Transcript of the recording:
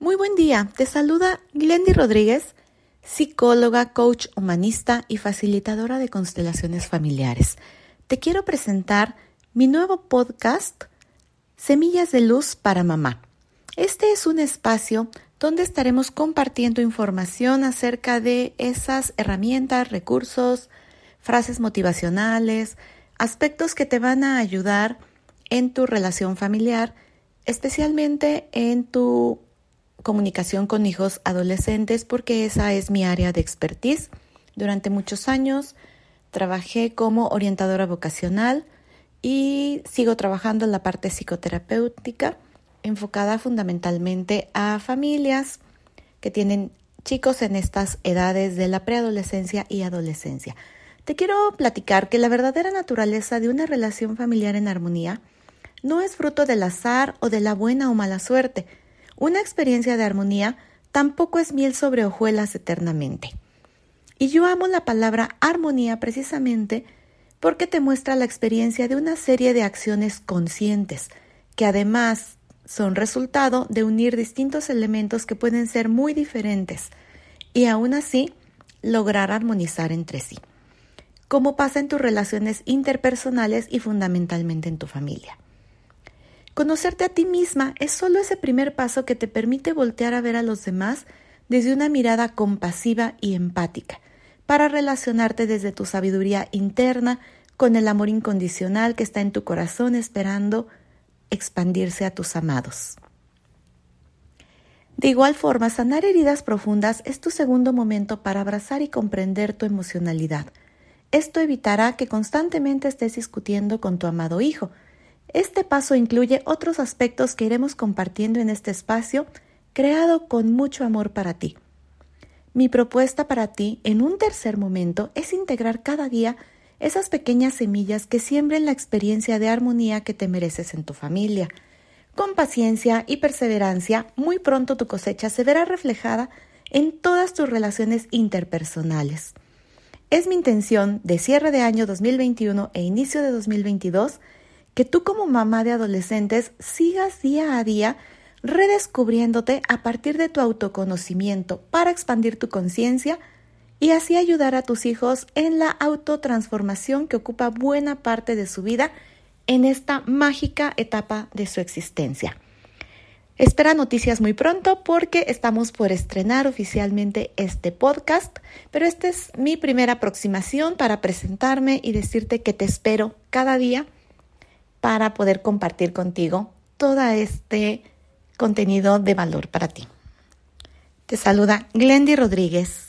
Muy buen día, te saluda Glendy Rodríguez, psicóloga, coach humanista y facilitadora de constelaciones familiares. Te quiero presentar mi nuevo podcast, Semillas de Luz para Mamá. Este es un espacio donde estaremos compartiendo información acerca de esas herramientas, recursos, frases motivacionales, aspectos que te van a ayudar en tu relación familiar, especialmente en tu comunicación con hijos adolescentes, porque esa es mi área de expertise. Durante muchos años trabajé como orientadora vocacional y sigo trabajando en la parte psicoterapéutica, enfocada fundamentalmente a familias que tienen chicos en estas edades de la preadolescencia y adolescencia. Te quiero platicar que la verdadera naturaleza de una relación familiar en armonía no es fruto del azar o de la buena o mala suerte. Una experiencia de armonía tampoco es miel sobre hojuelas eternamente. Y yo amo la palabra armonía precisamente porque te muestra la experiencia de una serie de acciones conscientes, que además son resultado de unir distintos elementos que pueden ser muy diferentes y aún así lograr armonizar entre sí como pasa en tus relaciones interpersonales y fundamentalmente en tu familia. Conocerte a ti misma es solo ese primer paso que te permite voltear a ver a los demás desde una mirada compasiva y empática, para relacionarte desde tu sabiduría interna con el amor incondicional que está en tu corazón esperando expandirse a tus amados. De igual forma, sanar heridas profundas es tu segundo momento para abrazar y comprender tu emocionalidad, esto evitará que constantemente estés discutiendo con tu amado hijo. Este paso incluye otros aspectos que iremos compartiendo en este espacio creado con mucho amor para ti. Mi propuesta para ti en un tercer momento es integrar cada día esas pequeñas semillas que siembren la experiencia de armonía que te mereces en tu familia. Con paciencia y perseverancia, muy pronto tu cosecha se verá reflejada en todas tus relaciones interpersonales. Es mi intención de cierre de año 2021 e inicio de 2022 que tú como mamá de adolescentes sigas día a día redescubriéndote a partir de tu autoconocimiento para expandir tu conciencia y así ayudar a tus hijos en la autotransformación que ocupa buena parte de su vida en esta mágica etapa de su existencia. Espera noticias muy pronto porque estamos por estrenar oficialmente este podcast, pero esta es mi primera aproximación para presentarme y decirte que te espero cada día para poder compartir contigo todo este contenido de valor para ti. Te saluda Glendy Rodríguez.